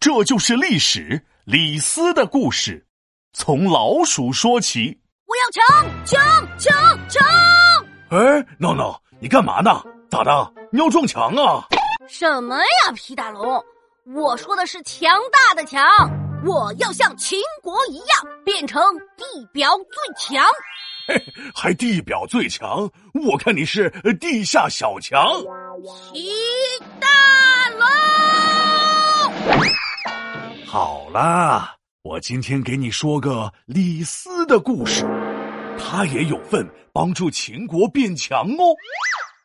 这就是历史。李斯的故事，从老鼠说起。我要抢抢抢抢！哎，闹闹，你干嘛呢？咋的？你要撞墙啊？什么呀，皮大龙！我说的是强大的强，我要像秦国一样变成地表最强。嘿，还地表最强？我看你是地下小强。皮大龙。好啦，我今天给你说个李斯的故事，他也有份帮助秦国变强哦。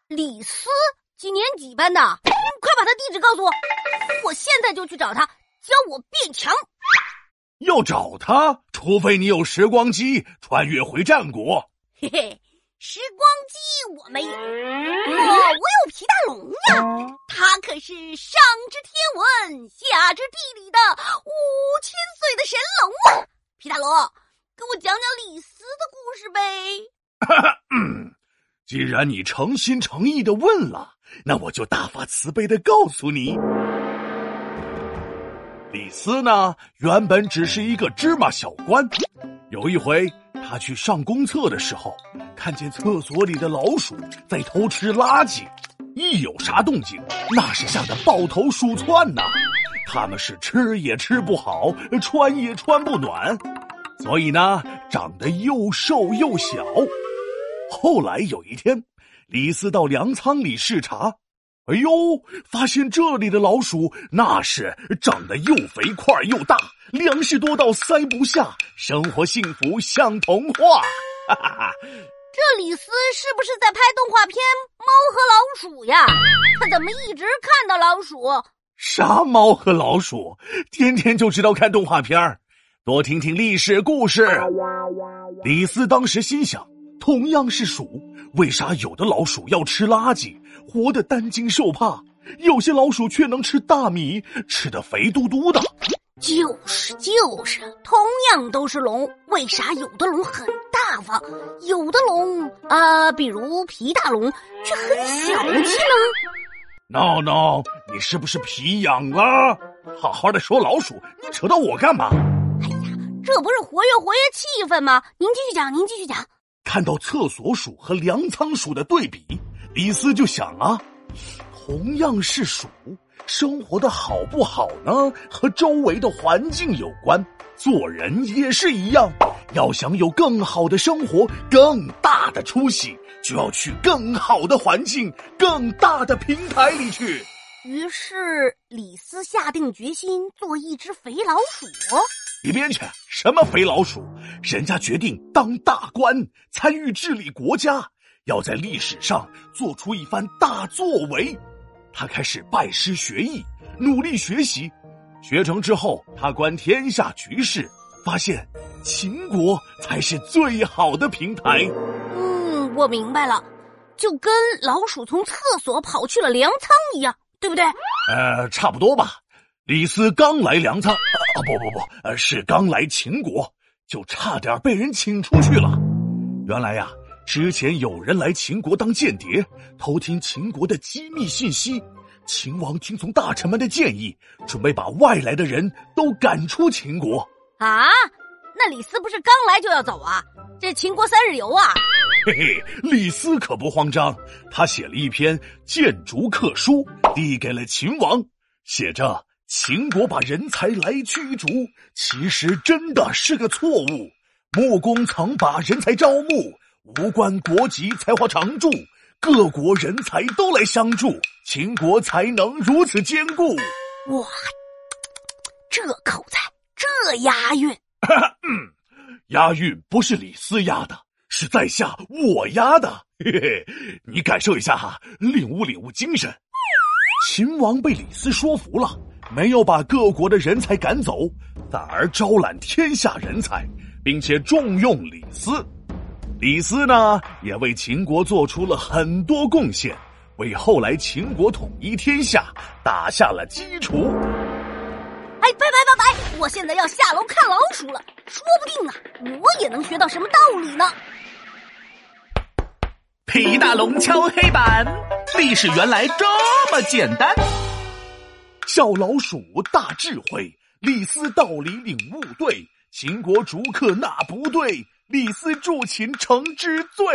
李斯几年几班的？快把他地址告诉我，我现在就去找他，教我变强。要找他，除非你有时光机穿越回战国。嘿嘿。时光机我没有，我我有皮大龙呀，他可是上知天文下知地理的五千岁的神龙啊！皮大龙，给我讲讲李斯的故事呗。嗯，既然你诚心诚意的问了，那我就大发慈悲的告诉你，李斯呢，原本只是一个芝麻小官，有一回。他去上公厕的时候，看见厕所里的老鼠在偷吃垃圾，一有啥动静，那是吓得抱头鼠窜呐。他们是吃也吃不好，穿也穿不暖，所以呢，长得又瘦又小。后来有一天，李斯到粮仓里视察。哎呦！发现这里的老鼠那是长得又肥块又大，粮食多到塞不下，生活幸福像童话。哈哈哈！这李斯是不是在拍动画片《猫和老鼠》呀？他怎么一直看到老鼠？啥猫和老鼠？天天就知道看动画片儿多听听历史故事。李斯当时心想。同样是鼠，为啥有的老鼠要吃垃圾，活得担惊受怕；有些老鼠却能吃大米，吃得肥嘟嘟的？就是就是，同样都是龙，为啥有的龙很大方，有的龙啊，比如皮大龙，却很小气呢？闹闹，你是不是皮痒了？好好的说老鼠，你扯到我干嘛？哎呀，这不是活跃活跃气氛吗？您继续讲，您继续讲。看到厕所鼠和粮仓鼠的对比，李斯就想啊，同样是鼠，生活的好不好呢？和周围的环境有关。做人也是一样，要想有更好的生活、更大的出息，就要去更好的环境、更大的平台里去。于是，李斯下定决心做一只肥老鼠。一边去！什么肥老鼠？人家决定当大官，参与治理国家，要在历史上做出一番大作为。他开始拜师学艺，努力学习。学成之后，他观天下局势，发现秦国才是最好的平台。嗯，我明白了，就跟老鼠从厕所跑去了粮仓一样，对不对？呃，差不多吧。李斯刚来粮仓。啊不不不，呃，是刚来秦国，就差点被人请出去了。原来呀，之前有人来秦国当间谍，偷听秦国的机密信息。秦王听从大臣们的建议，准备把外来的人都赶出秦国。啊，那李斯不是刚来就要走啊？这秦国三日游啊？嘿嘿，李斯可不慌张，他写了一篇谏逐客书，递给了秦王，写着。秦国把人才来驱逐，其实真的是个错误。穆公曾把人才招募，无关国籍、才华、常驻，各国人才都来相助，秦国才能如此坚固。哇，这口才，这押韵，嗯，押韵不是李斯押的，是在下我押的。嘿嘿，你感受一下哈，领悟领悟精神。秦王被李斯说服了。没有把各国的人才赶走，反而招揽天下人才，并且重用李斯。李斯呢，也为秦国做出了很多贡献，为后来秦国统一天下打下了基础。哎，拜拜拜拜！我现在要下楼看老鼠了，说不定啊，我也能学到什么道理呢。皮大龙敲黑板，历史原来这么简单。小老鼠大智慧，李斯道理领悟对，秦国逐客那不对，李斯助秦成之罪。